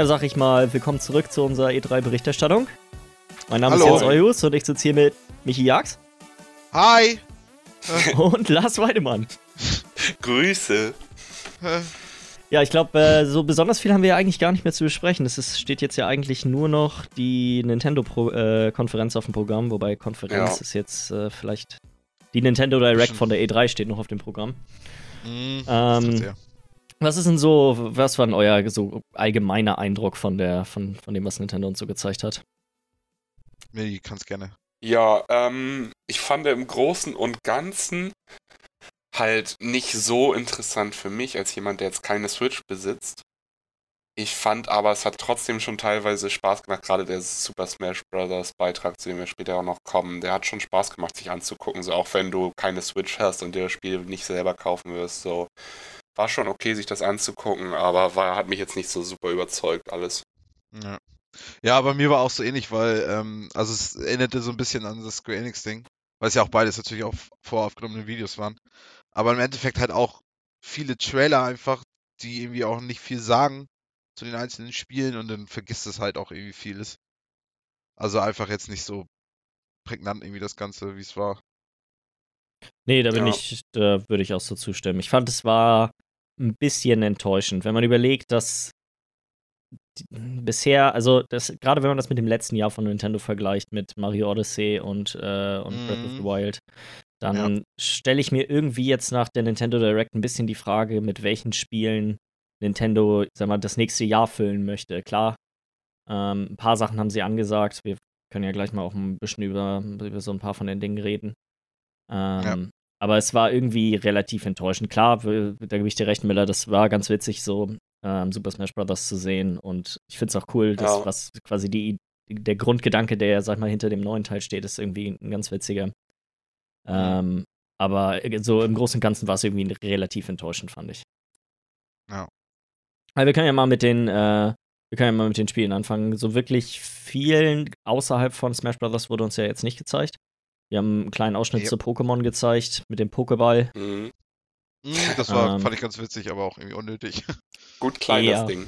Ja, sag ich mal, willkommen zurück zu unserer E3-Berichterstattung. Mein Name Hallo. ist Jens Eujus und ich sitze hier mit Michi Jags Hi! und Lars Weidemann. Grüße. Äh, Ja, ich glaube, äh, so besonders viel haben wir ja eigentlich gar nicht mehr zu besprechen. Es ist, steht jetzt ja eigentlich nur noch die Nintendo-Konferenz auf dem Programm, wobei Konferenz Ja. ist jetzt äh, vielleicht. Die Nintendo Direct von der E3 steht noch auf dem Programm. mh, Ähm. Was ist denn so, was war denn euer so allgemeiner Eindruck von der, von, von dem, was Nintendo uns so gezeigt hat? Millie, kannst gerne. Ja, ähm, ich fand im Großen und Ganzen halt nicht so interessant für mich als jemand, der jetzt keine Switch besitzt. Ich fand aber, es hat trotzdem schon teilweise Spaß gemacht, gerade der Super Smash Bros. Beitrag, zu dem wir später auch noch kommen, der hat schon Spaß gemacht, sich anzugucken, so auch wenn du keine Switch hast und dir das Spiel nicht selber kaufen wirst, so. War schon okay, sich das anzugucken, aber war, hat mich jetzt nicht so super überzeugt, alles. Ja. ja, bei mir war auch so ähnlich, weil, ähm, also es erinnerte so ein bisschen an das Square Enix-Ding, weil es ja auch beides natürlich auch voraufgenommene Videos waren. Aber im Endeffekt halt auch viele Trailer einfach, die irgendwie auch nicht viel sagen zu den einzelnen Spielen und dann vergisst es halt auch irgendwie vieles. Also einfach jetzt nicht so prägnant irgendwie das Ganze, wie es war. Nee, da bin Ja. ich, da würde ich auch so zustimmen. Ich fand, es war ein bisschen enttäuschend, wenn man überlegt, dass bisher, also das, gerade wenn man das mit dem letzten Jahr von Nintendo vergleicht, mit Mario Odyssey und, äh, und Breath of the Mhm. Wild, dann stelle ich mir irgendwie jetzt nach der Nintendo Direct ein bisschen die Frage, mit welchen Spielen Nintendo, sag mal, das nächste Jahr füllen möchte. Klar, ähm, ein paar Sachen haben sie angesagt. Wir können ja gleich mal auch ein bisschen über, über so ein paar von den Dingen reden. Ähm, Aber es war irgendwie relativ enttäuschend. Klar, da gebe ich dir recht, Miller, das war ganz witzig, so ähm, Super Smash Bros. zu sehen. Und ich finde es auch cool, dass Ja. was quasi die, der Grundgedanke, der, sag mal, hinter dem neuen Teil steht, ist irgendwie ein ganz witziger. Ähm, aber so im Großen und Ganzen war es irgendwie relativ enttäuschend, fand ich. Ja. Aber wir können ja mal mit den, äh, wir können ja mal mit den Spielen anfangen. So wirklich vielen außerhalb von Smash Bros. wurde uns ja jetzt nicht gezeigt. Wir haben einen kleinen Ausschnitt Ja. zu Pokémon gezeigt mit dem Pokéball. Mhm. Mm, Das war, Ähm. fand ich ganz witzig, aber auch irgendwie unnötig. Gut klein, Ja. das Ding.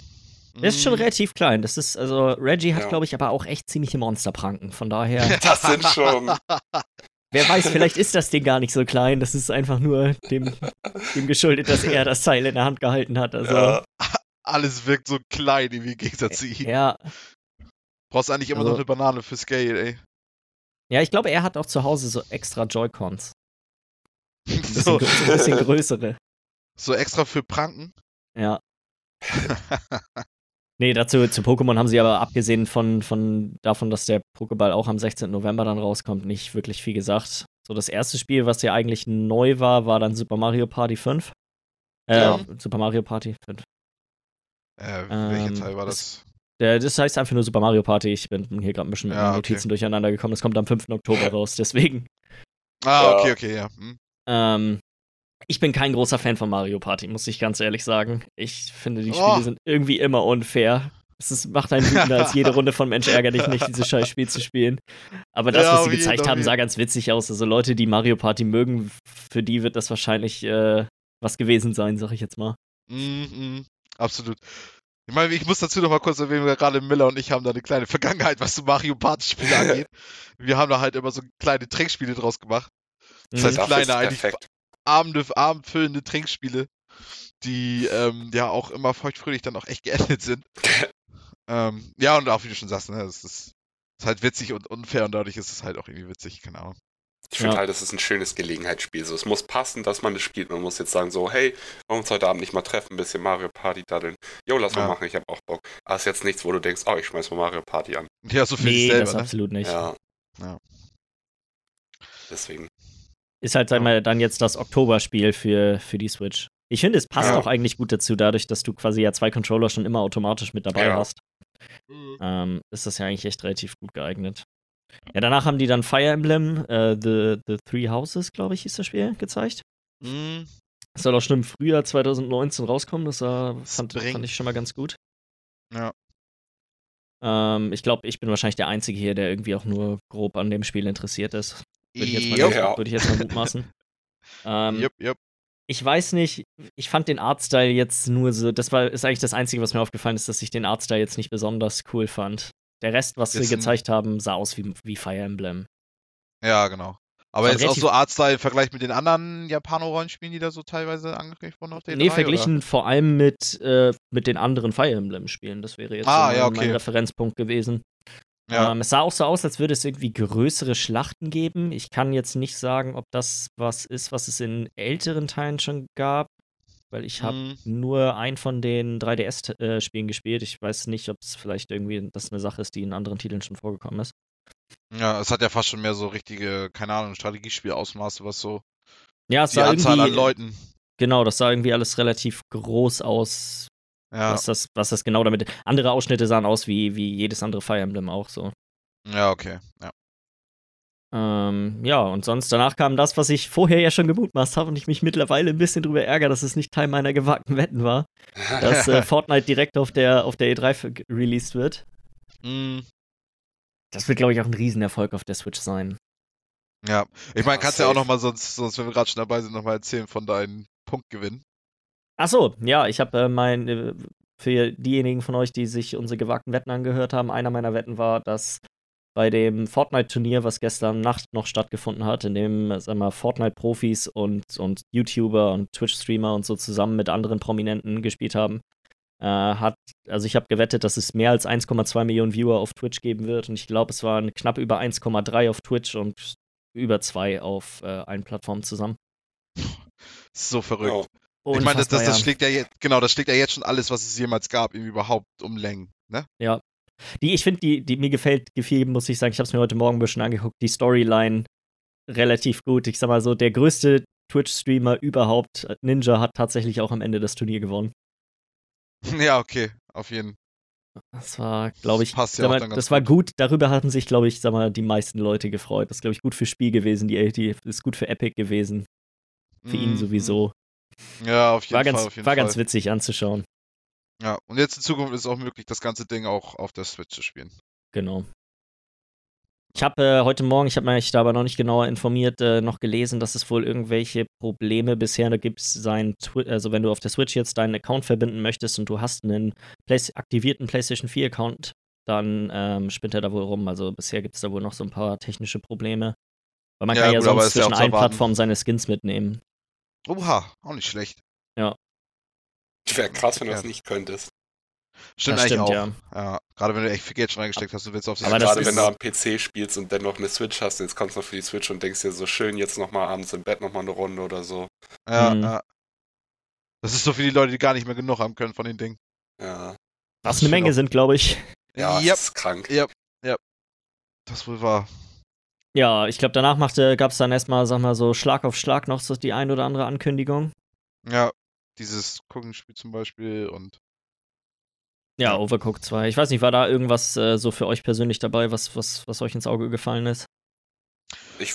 Der ist schon relativ klein. Das ist, also, Reggie hat, Ja. glaube ich, aber auch echt ziemliche Monsterpranken. Von daher, Das sind schon. wer weiß, vielleicht ist das Ding gar nicht so klein. Das ist einfach nur dem, dem geschuldet, dass er das Teil in der Hand gehalten hat. Also, Ja. Alles wirkt so klein irgendwie im Gegensatz zu ihm. ja, Brauchst eigentlich immer Also- noch eine Banane für Scale, ey. Ja, ich glaube, er hat auch zu Hause so extra Joy-Cons. Ein bisschen, So, grö- so ein bisschen größere. so extra für Pranken. Ja. Nee, dazu zu Pokémon haben sie aber abgesehen von, von davon, dass der Pokéball auch am 16. November dann rauskommt, nicht wirklich viel gesagt. So das erste Spiel, was ja eigentlich neu war, war dann Super Mario Party 5. Äh, Ja. Super Mario Party 5. Äh, welcher Ähm, Teil war das- das? Heißt einfach nur Super Mario Party. Ich bin hier gerade ein bisschen mit Ja, okay. Notizen durcheinander gekommen. Das kommt am 5. Oktober raus, deswegen. Ah, okay, okay, ja. Hm. Ähm, ich bin kein großer Fan von Mario Party, muss ich ganz ehrlich sagen. Ich finde, die Oh. Spiele sind irgendwie immer unfair. Es ist, macht einen wütender als jede Runde von Mensch ärger dich nicht, dieses scheiß Spiel zu spielen. Aber das, Ja, was sie gezeigt haben, sah ganz witzig aus. Also Leute, die Mario Party mögen, für die wird das wahrscheinlich äh, was gewesen sein, sag ich jetzt mal. Mm, mm, absolut. Ich meine, ich muss dazu noch mal kurz erwähnen, gerade Miller und ich haben da eine kleine Vergangenheit, was so Mario Party-Spiele angeht. Wir haben da halt immer so kleine Trinkspiele draus gemacht. Das heißt, Mhm. Ist kleine, eigentlich abende, abendfüllende Trinkspiele, die ähm, ja auch immer feuchtfröhlich dann auch echt geendet sind. ähm, ja, und auch wie du schon sagst, ne, es ist, ist halt witzig und unfair und dadurch ist es halt auch irgendwie witzig, keine Ahnung. Ich finde Ja. halt, es ist ein schönes Gelegenheitsspiel. So, es muss passen, dass man es spielt. Man muss jetzt sagen, so, hey, wollen wir uns heute Abend nicht mal treffen, ein bisschen Mario Party daddeln. Jo, lass mal Ja. machen, ich habe auch Bock. Aber es ist jetzt nichts, wo du denkst, oh, ich schmeiß mal Mario Party an. Ja, so für Nee, sich das selber, ne? absolut nicht. Ja. Ja. Deswegen. Ist halt sag mal, dann jetzt das Oktoberspiel für, für die Switch. Ich finde, es passt Ja. auch eigentlich gut dazu, dadurch, dass du quasi ja zwei Controller schon immer automatisch mit dabei Ja. hast. ähm, ist das ja eigentlich echt relativ gut geeignet. Ja, danach haben die dann Fire Emblem, äh, The, The Three Houses, glaube ich, hieß das Spiel, gezeigt. Mhm. Das soll auch schon im Frühjahr 2019 rauskommen, das war, fand, fand ich schon mal ganz gut. Ja. Ähm, ich glaube, ich bin wahrscheinlich der Einzige hier, der irgendwie auch nur grob an dem Spiel interessiert ist. Würde ich jetzt mal. Ja. würde ich jetzt mal mutmaßen. ähm, Jupp, jupp. ich weiß nicht, ich fand den Artstyle jetzt nur so, das war, ist eigentlich das Einzige, was mir aufgefallen ist, dass ich den Artstyle jetzt nicht besonders cool fand. Der Rest, was ein- gezeigt haben, sah aus wie, wie Fire Emblem. Ja, genau. Aber jetzt auch so Artstyle im Vergleich mit den anderen Japano-Rollenspielen, die da so teilweise angekündigt wurden auf der Nee, E3, verglichen vor allem mit, äh, mit den anderen Fire Emblem-Spielen. Das wäre jetzt Ah, so ja, mein, okay. mein Referenzpunkt gewesen. Oder? Ja. Ähm, es sah auch so aus, als würde es irgendwie größere Schlachten geben. Ich kann jetzt nicht sagen, ob das was ist, was es in älteren Teilen schon gab, weil ich habe Mhm. nur einen von den 3DS-Spielen gespielt. Ich weiß nicht, ob es vielleicht irgendwie das eine Sache ist, die in anderen Titeln schon vorgekommen ist. Ja, es hat ja fast schon mehr so richtige, keine Ahnung, Strategiespielausmaße, was so Ja, es die sah Anzahl an Leuten. genau, das sah irgendwie alles relativ groß aus, Ja, was, das, was das genau damit. Andere Ausschnitte sahen aus wie, wie jedes andere Fire Emblem auch so. ja, okay. Ja. Ähm, ja, und sonst danach kam das, was ich vorher ja schon gemutmaßt habe und ich mich mittlerweile ein bisschen drüber ärgere, dass es nicht Teil meiner gewagten Wetten war, dass äh, Fortnite direkt auf der, auf der E3 ver- released wird. Mhm. Das wird, glaube ich, auch ein Riesenerfolg auf der Switch sein. Ja, ich meine, kannst ja auch nochmal, sonst, sonst, wenn wir gerade schon dabei sind, nochmal erzählen von deinen Punktgewinnen. Ach so, ja, ich habe äh, mein, äh, für diejenigen von euch, die sich unsere gewagten Wetten angehört haben, einer meiner Wetten war, dass bei dem Fortnite-Turnier, was gestern Nacht noch stattgefunden hat, in dem, sag mal, Fortnite-Profis und, und YouTuber und Twitch-Streamer und so zusammen mit anderen Prominenten gespielt haben, äh, hat, also ich habe gewettet, dass es mehr als 1,2 Millionen Viewer auf Twitch geben wird und ich glaube, es waren knapp über 1,3 auf Twitch und über 2 auf äh, allen Plattformen zusammen. So verrückt. Ja. Ich meine, das, das, das ja. schlägt ja jetzt, genau, das schlägt ja jetzt schon alles, was es jemals gab, irgendwie überhaupt um Längen, ne? Die, ich finde, die, die mir gefällt, gefiel, muss ich sagen, ich habe es mir heute Morgen ein bisschen angeguckt, die Storyline relativ gut. Ich sag mal so, der größte Twitch-Streamer überhaupt, äh, Ninja, hat tatsächlich auch am Ende das Turnier gewonnen. Ja, okay, auf jeden Das war, glaube ich, Passt ja mal, das war gut. Darüber hatten sich, glaube ich, sag mal, die meisten Leute gefreut. Das ist, glaube ich, gut fürs Spiel gewesen. Die, die ist gut für Epic gewesen. Für ihn Mhm, sowieso. Ja, auf jeden War, Fall, ganz, jeden war Fall. ganz witzig anzuschauen. Ja, und jetzt in Zukunft ist es auch möglich, das ganze Ding auch auf der Switch zu spielen. Genau. Ich habe äh, heute Morgen, ich habe mich da aber noch nicht genauer informiert, äh, noch gelesen, dass es wohl irgendwelche Probleme bisher da gibt. Sein Twi also wenn du auf der Switch jetzt deinen Account verbinden möchtest und du hast einen Play aktivierten PlayStation 4 Account, dann ähm, spinnt er da wohl rum. Also bisher gibt es da wohl noch so ein paar technische Probleme. Weil man Ja, kann ja gut, sonst ja zwischen allen. Plattformen seine Skins mitnehmen. Oha, auch nicht schlecht. Wäre krass, wenn du das Verkehrt. nicht könntest. Stimmt Das eigentlich stimmt, auch. ja. Ja, gerade wenn du echt viel Geld schon reingesteckt hast und willst auf die Aber das Gerade wenn du am PC spielst und dann noch eine Switch hast, jetzt kommst du noch für die Switch und denkst dir so schön, jetzt nochmal abends im Bett nochmal eine Runde oder so. Ja, Mhm. ja. Das ist so für die Leute, die gar nicht mehr genug haben können von den Dingen. Ja, Was eine Menge auch- sind, glaube ich. ja Yep, das ist krank. das wohl war. Ja, ich glaube, danach gab es dann erstmal, sag mal, so Schlag auf Schlag noch so die ein oder andere Ankündigung. Ja, dieses Guckenspiel zum Beispiel und Ja. Overcooked 2. Ich weiß nicht, war da irgendwas äh, so für euch persönlich dabei, was, was, was euch ins Auge gefallen ist? Ich,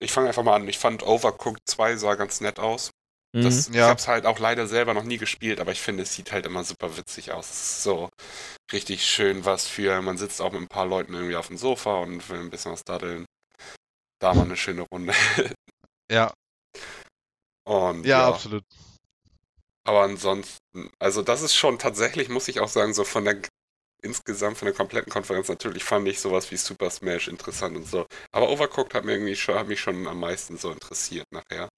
ich fange einfach mal an. Ich fand Overcooked 2 sah ganz nett aus. Mhm. Das, Ich Ja. habe es halt auch leider selber noch nie gespielt, aber ich finde, es sieht halt immer super witzig aus. Es ist so richtig schön was für, man sitzt auch mit ein paar Leuten irgendwie auf dem Sofa und will ein bisschen was daddeln. Da mal eine schöne Runde. ja, Und ja, ja, absolut. Aber ansonsten, also das ist schon tatsächlich, muss ich auch sagen, so von der insgesamt von der kompletten Konferenz natürlich fand ich sowas wie Super Smash interessant und so. Aber Overcooked hat mir irgendwie schon, hat mich schon am meisten so interessiert nachher.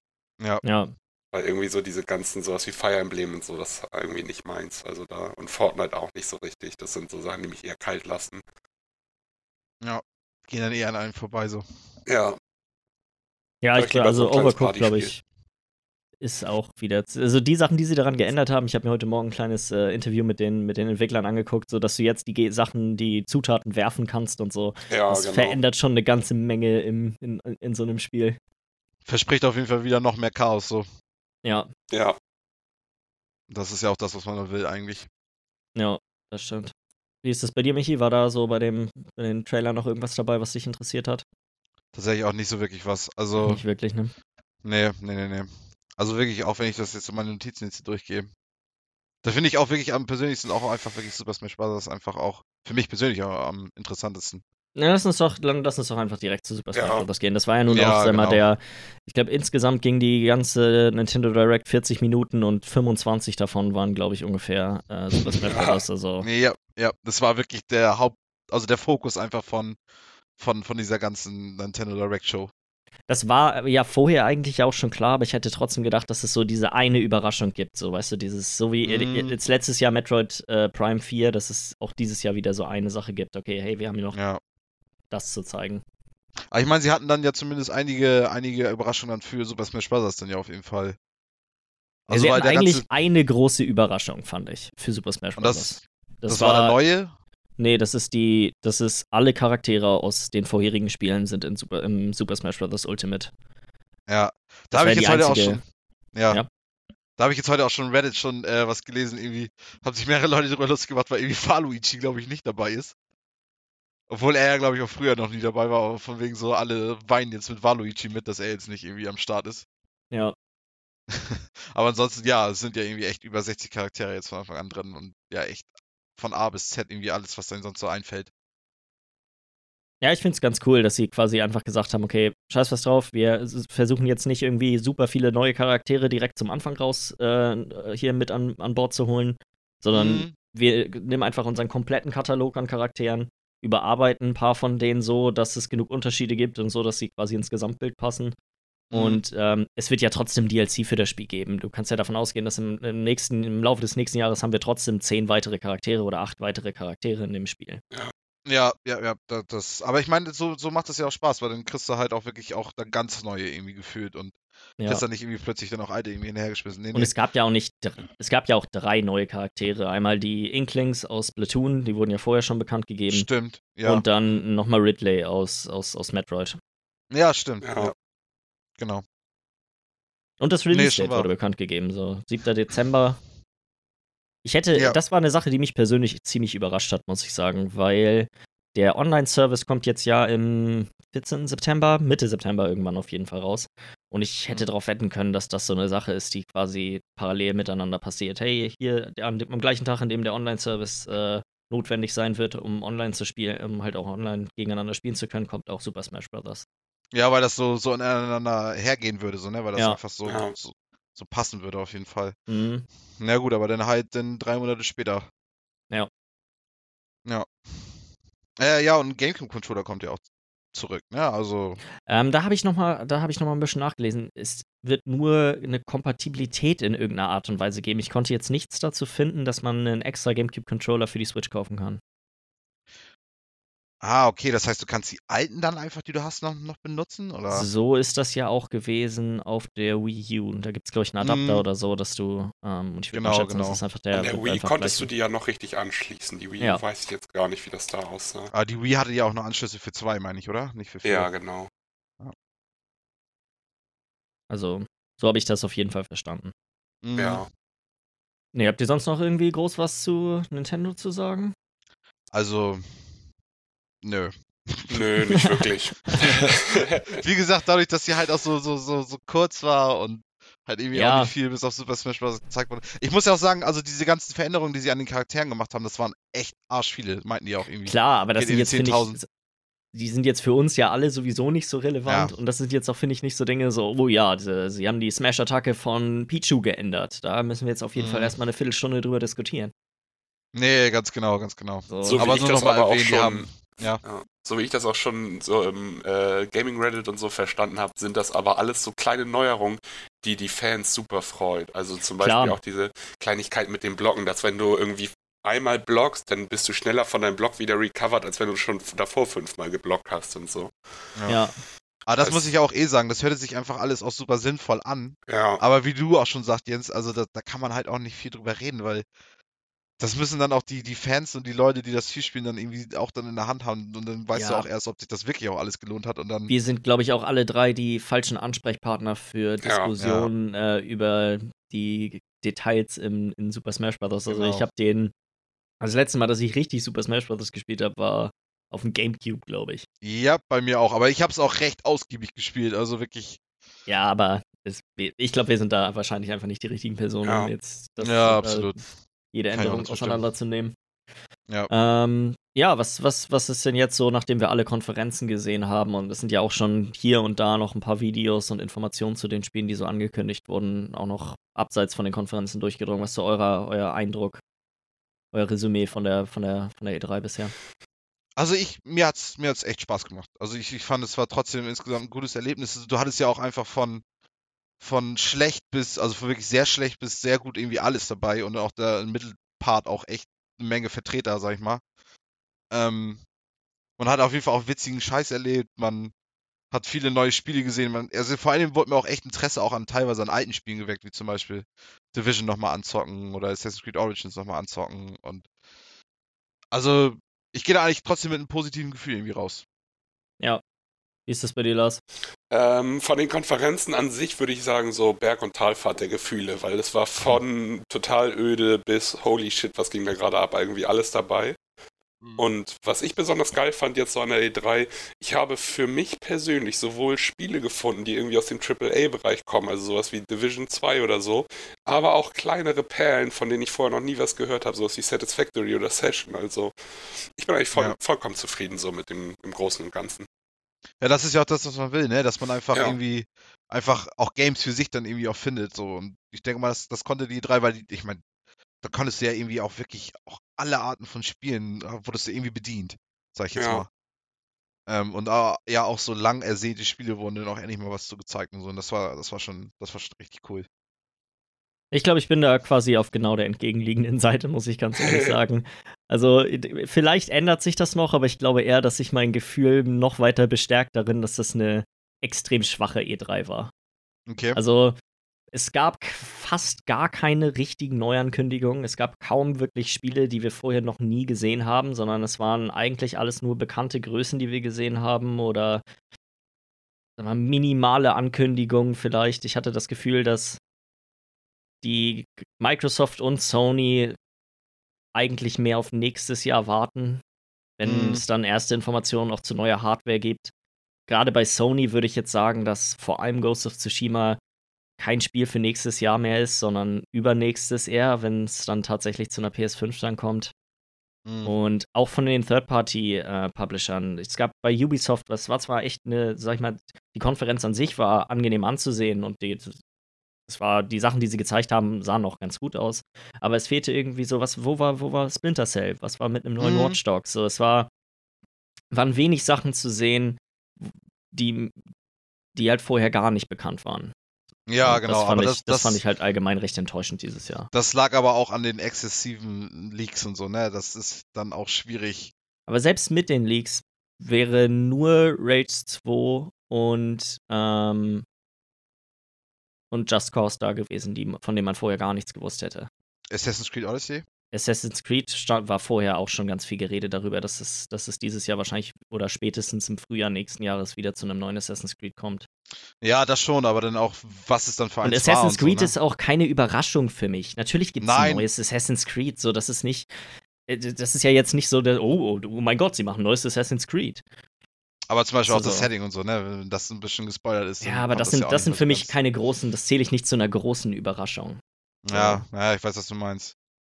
Ja, Ja, Weil irgendwie so diese ganzen, sowas wie Fire Emblem und so, das war irgendwie nicht meins. Also da, und Fortnite auch nicht so richtig. Das sind so Sachen, die mich eher kalt lassen. gehen dann eher an einem vorbei so. Ja, ja ich glaube, also Overcooked, glaube ich, ist auch wieder. Also die Sachen, die sie daran geändert haben, ich habe mir heute Morgen ein kleines äh, Interview mit den, mit den Entwicklern angeguckt, sodass du jetzt die Ge Sachen, die Zutaten werfen kannst und so. ja, das genau. verändert schon eine ganze Menge im, in, in so einem Spiel. Verspricht auf jeden Fall wieder noch mehr Chaos so. Ja, Ja, Das ist ja auch das, was man da will eigentlich. ja, das stimmt. Wie ist das bei dir, Michi? War da so bei dem, bei den Trailer noch irgendwas dabei, was dich interessiert hat? Tatsächlich auch nicht so wirklich was. Also, Nicht wirklich, ne? nee, nee, nee, nee. Also wirklich, auch wenn ich das jetzt in meine Notizen jetzt hier durchgehe. Da finde ich auch wirklich am persönlichsten auch einfach wirklich Super Smash Bros. einfach auch für mich persönlich auch am interessantesten. Na, lass uns doch, lass uns doch einfach direkt zu Super Smash Ja. Bros. gehen. Das war ja nun Ja, auch, mal, genau. der, ich glaube, insgesamt ging die ganze Nintendo Direct 40 Minuten und 25 davon waren, glaube ich, ungefähr äh, Super Smash Ja. Bros. Also, Nee, ja, ja, das war wirklich der Haupt, also der Fokus einfach von, von, von dieser ganzen Nintendo Direct Show. Das war ja vorher eigentlich auch schon klar, aber ich hätte trotzdem gedacht, dass es so diese eine Überraschung gibt. So, weißt du, dieses, so wie Mhm. jetzt letztes Jahr Metroid äh, Prime 4, dass es auch dieses Jahr wieder so eine Sache gibt. Okay, hey, wir haben hier noch Ja. das zu zeigen. Aber ich meine, sie hatten dann ja zumindest einige, einige Überraschungen dann für Super Smash Bros. dann ja auf jeden Fall. Also Sie hatten eigentlich ganze, eine große Überraschung, fand ich, für Super Smash Bros. das, das, war der neue? Nee, das ist die, das ist alle Charaktere aus den vorherigen Spielen sind in Super, im Super Smash Bros. Ultimate. Ja. Da habe ich jetzt heute auch einzige- schon. Ja. Ja. Da habe ich jetzt heute auch schon Reddit schon äh, was gelesen, irgendwie haben sich mehrere Leute darüber lustig gemacht, weil irgendwie Faluigi, glaube ich, nicht dabei ist. Obwohl er ja, glaube ich, auch früher noch nie dabei war, aber von wegen so, alle weinen jetzt mit Waluigi mit, dass er jetzt nicht irgendwie am Start ist. Ja. aber ansonsten, ja, es sind ja irgendwie echt über 60 Charaktere jetzt von Anfang an drin und ja, echt von A bis Z irgendwie alles, was dann sonst so einfällt. Ja, ich finde es ganz cool, dass sie quasi einfach gesagt haben, okay, scheiß was drauf, wir versuchen jetzt nicht irgendwie super viele neue Charaktere direkt zum Anfang raus äh, hier mit an, an Bord zu holen, sondern Mhm. wir nehmen einfach unseren kompletten Katalog an Charakteren, überarbeiten ein paar von denen so, dass es genug Unterschiede gibt und so, dass sie quasi ins Gesamtbild passen. Mhm. Und ähm, es wird ja trotzdem DLC für das Spiel geben. Du kannst ja davon ausgehen, dass im, im, nächsten, im Laufe des nächsten Jahres haben wir trotzdem zehn weitere Charaktere oder acht weitere Charaktere in dem Spiel. Ja, ja, ja, da- das. Aber ich meine, so, so macht das ja auch Spaß, weil dann kriegst du halt auch wirklich auch dann ganz neue irgendwie gefühlt und Ja. kriegst dann nicht irgendwie plötzlich dann auch alte irgendwie hinterhergeschmissen. Nee, Und nee. es gab ja auch nicht, es gab ja auch drei neue Charaktere. Einmal die Inklings aus Splatoon, die wurden ja vorher schon bekannt gegeben. Stimmt, ja. Und dann nochmal Ridley aus, aus, aus Metroid. ja, stimmt. Ja. Genau. Und das Nee, Release-Date wahr. wurde bekannt gegeben, so 7. Dezember. Ich hätte, Ja. das war eine Sache, die mich persönlich ziemlich überrascht hat, muss ich sagen, weil der Online-Service kommt jetzt ja im 14. September, Mitte September irgendwann auf jeden Fall raus. Und ich hätte Mhm. darauf wetten können, dass das so eine Sache ist, die quasi parallel miteinander passiert. Hey, hier dem, am gleichen Tag, an dem der Online-Service äh, notwendig sein wird, um online zu spielen, um halt auch online gegeneinander spielen zu können, kommt auch Super Smash Bros. Ja, weil das so, so ineinander hergehen würde, so, ne? Weil das Ja. einfach so, Ja. so, so passen würde auf jeden Fall. Mhm. Na gut, aber dann halt dann drei Monate später. Ja. Ja. Äh, ja, und ein GameCube-Controller kommt ja auch zurück, ne? Also, Ähm, da habe ich noch mal, da habe ich noch mal ein bisschen nachgelesen. Es wird nur eine Kompatibilität in irgendeiner Art und Weise geben. Ich konnte jetzt nichts dazu finden, dass man einen extra GameCube-Controller für die Switch kaufen kann. Ah, okay, das heißt, du kannst die alten dann einfach, die du hast, noch, noch benutzen, oder? So ist das ja auch gewesen auf der Wii U. Da gibt es, glaube ich, einen Adapter Mhm. oder so, dass du, ähm, und ich würde Genau, mal schätzen, genau. das ist einfach der. An der Wii einfach konntest du gleich- die ja noch richtig anschließen. Die Wii Ja. weiß ich jetzt gar nicht, wie das da aussah. Ah, die Wii hatte ja auch noch Anschlüsse für zwei, meine ich, oder? Nicht für vier. Ja, genau. Also, so habe ich das auf jeden Fall verstanden. Mhm. Ja. Nee, habt ihr sonst noch irgendwie groß was zu Nintendo zu sagen? Also, nö. Nö, nicht wirklich. Wie gesagt, dadurch, dass sie halt auch so, so, so, so kurz war und halt irgendwie Ja. auch nicht viel bis auf Super Smash Bros. gezeigt wurde. Ich muss ja auch sagen, also diese ganzen Veränderungen, die sie an den Charakteren gemacht haben, das waren echt arsch viele, meinten die auch irgendwie. Klar, aber das sind jetzt, finde 10.000. ich, die sind jetzt für uns ja alle sowieso nicht so relevant. Ja. Und das sind jetzt auch, finde ich, nicht so Dinge so, oh ja, sie, sie haben die Smash-Attacke von Pichu geändert. Da müssen wir jetzt auf jeden Mhm. Fall erstmal eine Viertelstunde drüber diskutieren. Nee, ganz genau, ganz genau. So. So aber ich nur das noch mal aber auch erwähnen, die haben. Ja. Ja. So wie ich das auch schon so im äh, Gaming Reddit und so verstanden habe, sind das aber alles so kleine Neuerungen, die die Fans super freut. Also zum Beispiel Klar. auch diese Kleinigkeit mit dem Blocken, dass wenn du irgendwie einmal blockst, dann bist du schneller von deinem Block wieder recovered, als wenn du schon davor fünfmal geblockt hast und so. Ja. Ja. Aber das Das- muss ich auch eh sagen, das hörte sich einfach alles auch super sinnvoll an. Ja. Aber wie du auch schon sagst, Jens, also da, da kann man halt auch nicht viel drüber reden, weil das müssen dann auch die, die Fans und die Leute, die das Spiel spielen, dann irgendwie auch dann in der Hand haben und dann weißt du Ja. auch erst, ob sich das wirklich auch alles gelohnt hat und dann. Wir sind, glaube ich, auch alle drei die falschen Ansprechpartner für Diskussionen Äh, über die Details im, in Super Smash Bros. Also Genau. ich habe den, also das letzte Mal, dass ich richtig Super Smash Bros. gespielt habe, war auf dem Gamecube, glaube ich. Ja, bei mir auch, aber ich habe es auch recht ausgiebig gespielt, also wirklich. Ja, aber es, ich glaube, wir sind da wahrscheinlich einfach nicht die richtigen Personen, Ja. um jetzt das, Ja, äh, absolut. Jede Änderung auseinanderzunehmen. Ja. Ähm, Ja, was, was, was ist denn jetzt so, nachdem wir alle Konferenzen gesehen haben? Und es sind ja auch schon hier und da noch ein paar Videos und Informationen zu den Spielen, die so angekündigt wurden, auch noch abseits von den Konferenzen durchgedrungen. Was ist so euer, euer Eindruck, euer Resümee von der, von, der, von der E3 bisher? Also ich, mir hat's, mir hat's echt Spaß gemacht. Also ich, ich fand, es war trotzdem insgesamt ein gutes Erlebnis. Du hattest ja auch einfach von, von schlecht bis, also von wirklich sehr schlecht bis sehr gut irgendwie alles dabei und auch der Mittelpart auch echt eine Menge Vertreter, sag ich mal. Ähm, man hat auf jeden Fall auch witzigen Scheiß erlebt, man hat viele neue Spiele gesehen. Man, also vor allem wurde mir auch echt Interesse auch an teilweise an alten Spielen geweckt, wie zum Beispiel Division nochmal anzocken oder Assassin's Creed Origins nochmal anzocken. Und also ich gehe da eigentlich trotzdem mit einem positiven Gefühl irgendwie raus. Ja. Wie ist das bei dir, Lars? Ähm, von den Konferenzen an sich würde ich sagen, so Berg- und Talfahrt der Gefühle, weil es war von total öde bis holy shit, was ging da gerade ab, irgendwie alles dabei. Mhm. Und was ich besonders geil fand jetzt so an der E3, ich habe für mich persönlich sowohl Spiele gefunden, die irgendwie aus dem AAA-Bereich kommen, also sowas wie Division 2 oder so, aber auch kleinere Perlen, von denen ich vorher noch nie was gehört habe, sowas wie Satisfactory oder Session. Also ich bin eigentlich voll, ja. vollkommen zufrieden so mit dem im Großen und Ganzen. Ja, das ist ja auch das, was man will, ne? Dass man einfach ja. irgendwie einfach auch Games für sich dann irgendwie auch findet. So. Und ich denke mal, das, das konnte die drei, weil die, ich meine, da konntest du ja irgendwie auch wirklich auch alle Arten von Spielen, äh, wurdest du irgendwie bedient, sag ich jetzt ja. mal. Ähm, und uh, ja, auch so lang ersehnte Spiele wurden dann auch endlich mal was zu gezeigt und so. Und das war, das war schon, das war schon richtig cool. Ich glaube, ich bin da quasi auf genau der entgegenliegenden Seite, muss ich ganz ehrlich sagen. Also, vielleicht ändert sich das noch, aber ich glaube eher, dass sich mein Gefühl noch weiter bestärkt darin, dass das eine extrem schwache E3 war. Okay. Also, es gab fast gar keine richtigen Neuankündigungen. Es gab kaum wirklich Spiele, die wir vorher noch nie gesehen haben, sondern es waren eigentlich alles nur bekannte Größen, die wir gesehen haben oder mal, minimale Ankündigungen vielleicht. Ich hatte das Gefühl, dass die Microsoft und Sony eigentlich mehr auf nächstes Jahr warten, wenn mhm. es dann erste Informationen auch zu neuer Hardware gibt. Gerade bei Sony würde ich jetzt sagen, dass vor allem Ghost of Tsushima kein Spiel für nächstes Jahr mehr ist, sondern übernächstes eher, wenn es dann tatsächlich zu einer PS5 dann kommt. Mhm. Und auch von den Third-Party-Publishern. Äh, es gab bei Ubisoft, das war zwar echt eine, sag ich mal, die Konferenz an sich war angenehm anzusehen und die, es war, die Sachen, die sie gezeigt haben, sahen noch ganz gut aus. Aber es fehlte irgendwie so, was, wo war, wo war Splinter Cell? Was war mit einem neuen mhm. Watch Dogs? So, es war, waren wenig Sachen zu sehen, die, die halt vorher gar nicht bekannt waren. Ja, genau. Das fand, aber ich, das, das, fand ich halt allgemein recht enttäuschend dieses Jahr. Das lag aber auch an den exzessiven Leaks und so, ne? Das ist dann auch schwierig. Aber selbst mit den Leaks wäre nur Rage 2 und, ähm, und Just Cause da gewesen, die, von denen man vorher gar nichts gewusst hätte. Assassin's Creed Odyssey? Assassin's Creed war vorher auch schon ganz viel Gerede darüber, dass es, dass es dieses Jahr wahrscheinlich oder spätestens im Frühjahr nächsten Jahres wieder zu einem neuen Assassin's Creed kommt. Ja, das schon, aber dann auch, was ist dann für ein Und Assassin's Creed so, ne? ist auch keine Überraschung für mich. Natürlich gibt es ein neues Assassin's Creed, so das ist nicht, äh, das ist ja jetzt nicht so der, oh, oh, oh mein Gott, sie machen neues Assassin's Creed. Aber zum Beispiel also, auch das Setting und so, ne? Wenn das ein bisschen gespoilert ist. Ja, aber das sind, das, ja das sind für mich keine großen, das zähle ich nicht zu einer großen Überraschung. Ja, ja, ich weiß, was du meinst.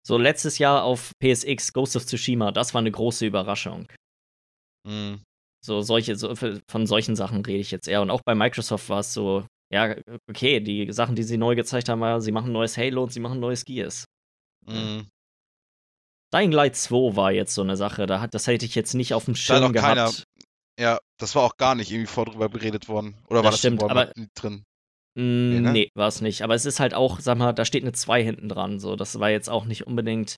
So letztes Jahr auf PSX Ghost of Tsushima, das war eine große Überraschung. Mhm. So solche, so, von solchen Sachen rede ich jetzt eher. Und auch bei Microsoft war es so, ja, okay, die Sachen, die sie neu gezeigt haben, war, sie machen neues Halo und sie machen neues Gears. Mhm. Dying Light 2 war jetzt so eine Sache, da hat, das hätte ich jetzt nicht auf dem Schirm gehabt. Keiner, ja, das war auch gar nicht irgendwie vor drüber beredet worden. Oder war das, stimmt, aber drin? Mm, nee, ne? nee war es nicht. Aber es ist halt auch, sag mal, da steht eine 2 hinten dran. So, das war jetzt auch nicht unbedingt.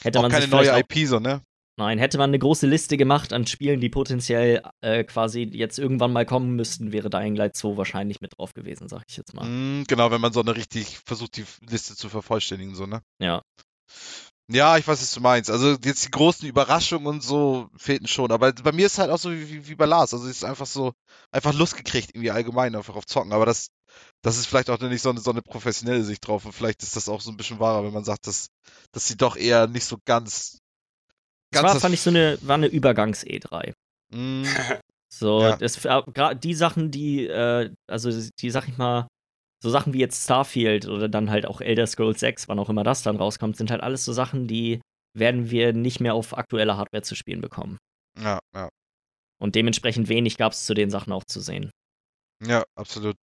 Hätte auch man keine neue IP, so, ne? Nein, hätte man eine große Liste gemacht an Spielen, die potenziell äh, quasi jetzt irgendwann mal kommen müssten, wäre Dying Light 2 wahrscheinlich mit drauf gewesen, sag ich jetzt mal. Mm, genau, wenn man so eine richtig versucht, die Liste zu vervollständigen, so, ne? Ja. Ja, ich weiß, was du meinst. Also jetzt die großen Überraschungen und so fehlten schon. Aber bei mir ist es halt auch so wie, wie bei Lars. Also es ist einfach so, einfach Lust gekriegt, irgendwie allgemein einfach auf Zocken. Aber das, das ist vielleicht auch nicht so eine, so eine professionelle Sicht drauf. Und vielleicht ist das auch so ein bisschen wahrer, wenn man sagt, dass, dass sie doch eher nicht so ganz. ganz das war, fand ich, so eine, war eine Übergangs-E3. Mm, so, ja. das, äh, die Sachen, die, äh, also die, sag ich mal, so Sachen wie jetzt Starfield oder dann halt auch Elder Scrolls 6, wann auch immer das dann rauskommt, sind halt alles so Sachen, die werden wir nicht mehr auf aktuelle Hardware zu spielen bekommen. Ja, ja. Und dementsprechend wenig gab es zu den Sachen auch zu sehen. Ja, absolut.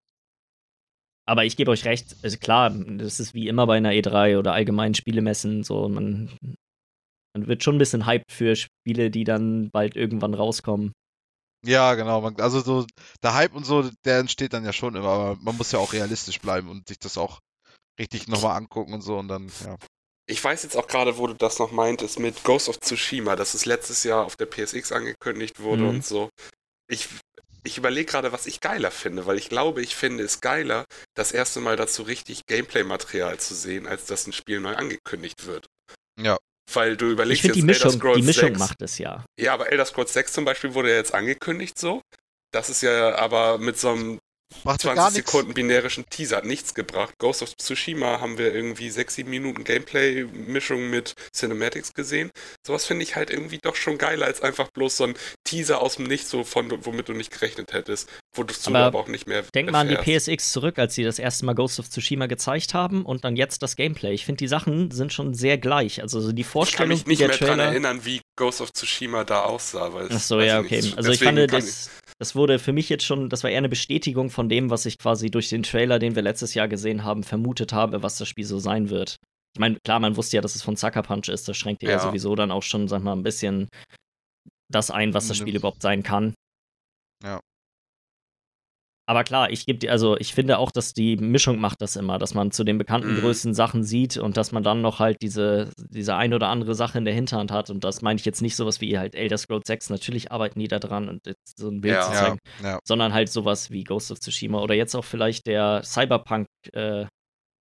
Aber ich gebe euch recht, also klar, das ist wie immer bei einer E3 oder allgemeinen Spielemessen so, man, man wird schon ein bisschen hyped für Spiele, die dann bald irgendwann rauskommen. Ja, genau. Man, also so der Hype und so, der entsteht dann ja schon immer, aber man muss ja auch realistisch bleiben und sich das auch richtig nochmal angucken und so und dann, ja. Ich weiß jetzt auch gerade, wo du das noch meintest mit Ghost of Tsushima, dass es letztes Jahr auf der PSX angekündigt wurde Mhm. und so. Ich, ich überlege gerade, was ich geiler finde, weil ich glaube, ich finde es geiler, das erste Mal dazu richtig Gameplay-Material zu sehen, als dass ein Spiel neu angekündigt wird. Ja. Weil du Ich überlegst finde, die jetzt Elder Mischung, Scrolls die Mischung 6. macht es ja. Ja, aber Elder Scrolls 6 zum Beispiel wurde ja jetzt angekündigt so. Das ist ja aber mit so einem Macht ja 20 gar nichts. Sekunden binärischen Teaser hat nichts gebracht. Ghost of Tsushima haben wir irgendwie 6, 7 Minuten Gameplay-Mischung mit Cinematics gesehen. Sowas finde ich halt irgendwie doch schon geiler als einfach bloß so ein Teaser aus dem Nichts, so von, womit du nicht gerechnet hättest. Wo du Aber aber auch nicht mehr Denk mal an die erfährst. PSX zurück, als sie das erste Mal Ghost of Tsushima gezeigt haben und dann jetzt das Gameplay. Ich finde, die Sachen sind schon sehr gleich. Also so die Ich kann Vorstellung, mich nicht mehr daran erinnern, wie Ghost of Tsushima da aussah. Weil es- Ach so, ja, ich okay. nicht. Also ich fand, das, das wurde für mich jetzt schon, das war eher eine Bestätigung von dem, was ich quasi durch den Trailer, den wir letztes Jahr gesehen haben, vermutet habe, was das Spiel so sein wird. Ich meine, klar, man wusste ja, dass es von Sucker Punch ist. Das schränkt ja, Ja. sowieso dann auch schon, sag mal, ein bisschen das ein, was das Spiel überhaupt sein kann. Ja. Aber klar, ich gebe dir, also ich finde auch, dass die Mischung macht das immer, dass man zu den bekannten Mhm. größten Sachen sieht und dass man dann noch halt diese, diese ein oder andere Sache in der Hinterhand hat. Und das meine ich jetzt nicht sowas wie halt Elder Scrolls 6. Natürlich arbeiten die da dran und jetzt so ein Bild Ja. zu Ja, zeigen, ja. sondern halt sowas wie Ghost of Tsushima oder jetzt auch vielleicht der Cyberpunk, äh,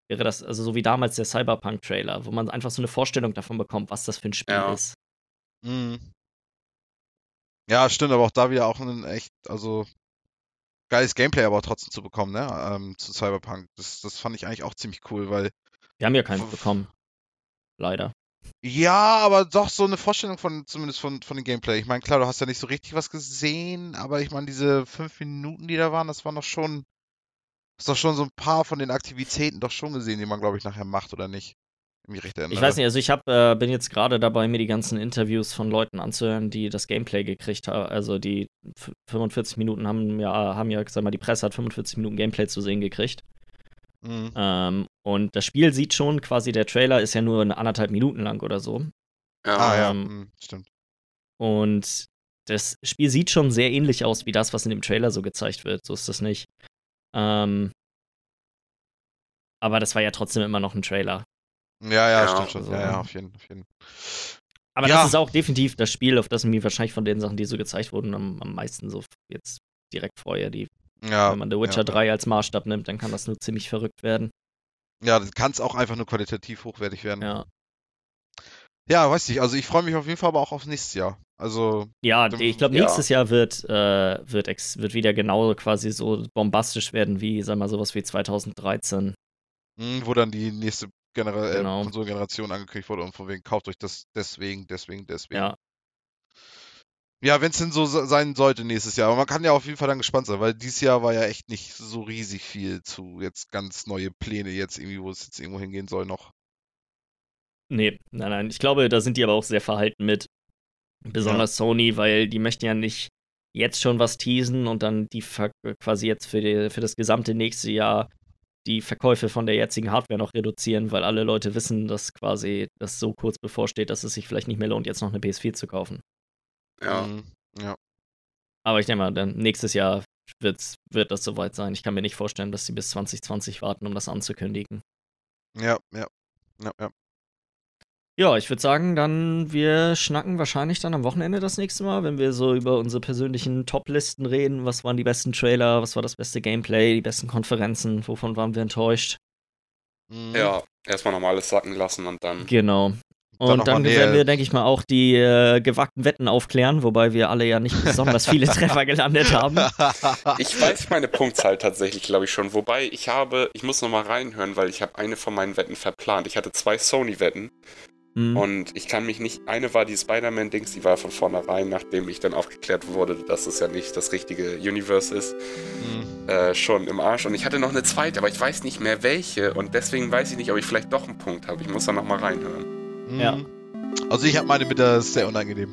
wäre das, also so wie damals der Cyberpunk-Trailer, wo man einfach so eine Vorstellung davon bekommt, was das für ein Spiel Ja. ist. Mhm. Ja, stimmt, aber auch da wieder auch ein echt, also geiles Gameplay aber trotzdem zu bekommen, ne? Ähm, zu Cyberpunk. Das, das fand ich eigentlich auch ziemlich cool, weil Wir haben ja keinen F- bekommen. Leider. Ja, aber doch so eine Vorstellung von, zumindest von, von dem Gameplay. Ich meine, klar, du hast ja nicht so richtig was gesehen, aber ich meine, diese fünf Minuten, die da waren, das waren doch schon, hast doch schon so ein paar von den Aktivitäten doch schon gesehen, die man, glaube ich, nachher macht, oder nicht? Mich recht erinnere. Ich weiß nicht, also ich hab, äh, bin jetzt gerade dabei, mir die ganzen Interviews von Leuten anzuhören, die das Gameplay gekriegt haben. Also die f- 45 Minuten haben ja, haben ja, sag mal, die Presse hat 45 Minuten Gameplay zu sehen gekriegt. Mhm. Ähm, und das Spiel sieht schon, quasi der Trailer ist ja nur eine anderthalb Minuten lang oder so. Ja. Ah, ja, ähm, mhm, stimmt. Und das Spiel sieht schon sehr ähnlich aus wie das, was in dem Trailer so gezeigt wird. So ist das nicht. Ähm, aber das war ja trotzdem immer noch ein Trailer. Ja, ja, Ja, stimmt schon. also- Ja, ja, auf jeden, auf jeden. Aber Ja. das ist auch definitiv das Spiel, auf das ich mich wahrscheinlich von den Sachen, die so gezeigt wurden, am, am meisten so jetzt direkt freue. Die, Ja, wenn man The Witcher ja, 3 als Maßstab nimmt, dann kann das nur ziemlich verrückt werden. Ja, das kann es auch einfach nur qualitativ hochwertig werden. Ja, Ja, weiß nicht. Also ich freue mich auf jeden Fall aber auch aufs nächste Jahr. Also, ja Dann- ich glaube, ja. nächstes Jahr wird, äh, wird, ex wird wieder genau quasi so bombastisch werden wie, sag mal, sowas wie 2013. mh, wo dann die nächste Genera äh, Genau. Konsolengeneration angekündigt wurde und von wegen kauft euch das deswegen, deswegen, deswegen. Ja, Ja, wenn es denn so se- sein sollte nächstes Jahr. Aber man kann ja auf jeden Fall dann gespannt sein, weil dieses Jahr war ja echt nicht so riesig viel zu jetzt ganz neue Pläne jetzt irgendwie, wo es jetzt irgendwo hingehen soll noch. nee, nein, nein. Ich glaube, da sind die aber auch sehr verhalten mit. Besonders Sony, weil die möchten ja nicht jetzt schon was teasen und dann die quasi jetzt für, die, für das gesamte nächste Jahr die Verkäufe von der jetzigen Hardware noch reduzieren, weil alle Leute wissen, dass quasi das so kurz bevorsteht, dass es sich vielleicht nicht mehr lohnt, jetzt noch eine PS4 zu kaufen. Ja. Mhm. Ja. Aber ich denke mal, dann nächstes Jahr wird's, wird das soweit sein. Ich kann mir nicht vorstellen, dass sie bis 2020 warten, um das anzukündigen. Ja, ja. Ja, ja. Ja, ich würde sagen, dann wir schnacken wahrscheinlich dann am Wochenende das nächste Mal, wenn wir so über unsere persönlichen Top-Listen reden. Was waren die besten Trailer? Was war das beste Gameplay? Die besten Konferenzen? Wovon waren wir enttäuscht? Mhm. ja, erstmal nochmal alles sacken lassen und dann. Genau. Dann Und dann mal werden wir, denke ich mal, auch die äh, gewagten Wetten aufklären, wobei wir alle ja nicht besonders viele Treffer gelandet haben. Ich weiß meine Punktzahl tatsächlich, glaube ich, schon. Wobei ich habe, ich muss nochmal reinhören, weil ich habe eine von meinen Wetten verplant. Ich hatte zwei Sony-Wetten Mhm. Und ich kann mich nicht. Eine war die Spider-Man-Dings, die war von vornherein, nachdem ich dann aufgeklärt wurde, dass es ja nicht das richtige Universe ist, mhm. äh, schon im Arsch. Und ich hatte noch eine zweite, aber ich weiß nicht mehr welche. Und deswegen weiß ich nicht, ob ich vielleicht doch einen Punkt habe. Ich muss da nochmal reinhören. Mhm. Ja. Also ich habe meine mit, der sehr unangenehm.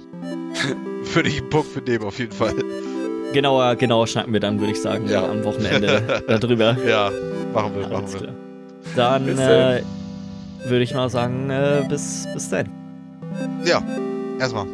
für dich einen Punkt für dem auf jeden Fall. Genauer, genauer schnacken wir dann, würde ich sagen, ja. am Wochenende darüber. Ja, machen wir, Alles machen wir. Klar. Dann würde ich mal sagen, äh, bis, bis dann. Ja, erstmal.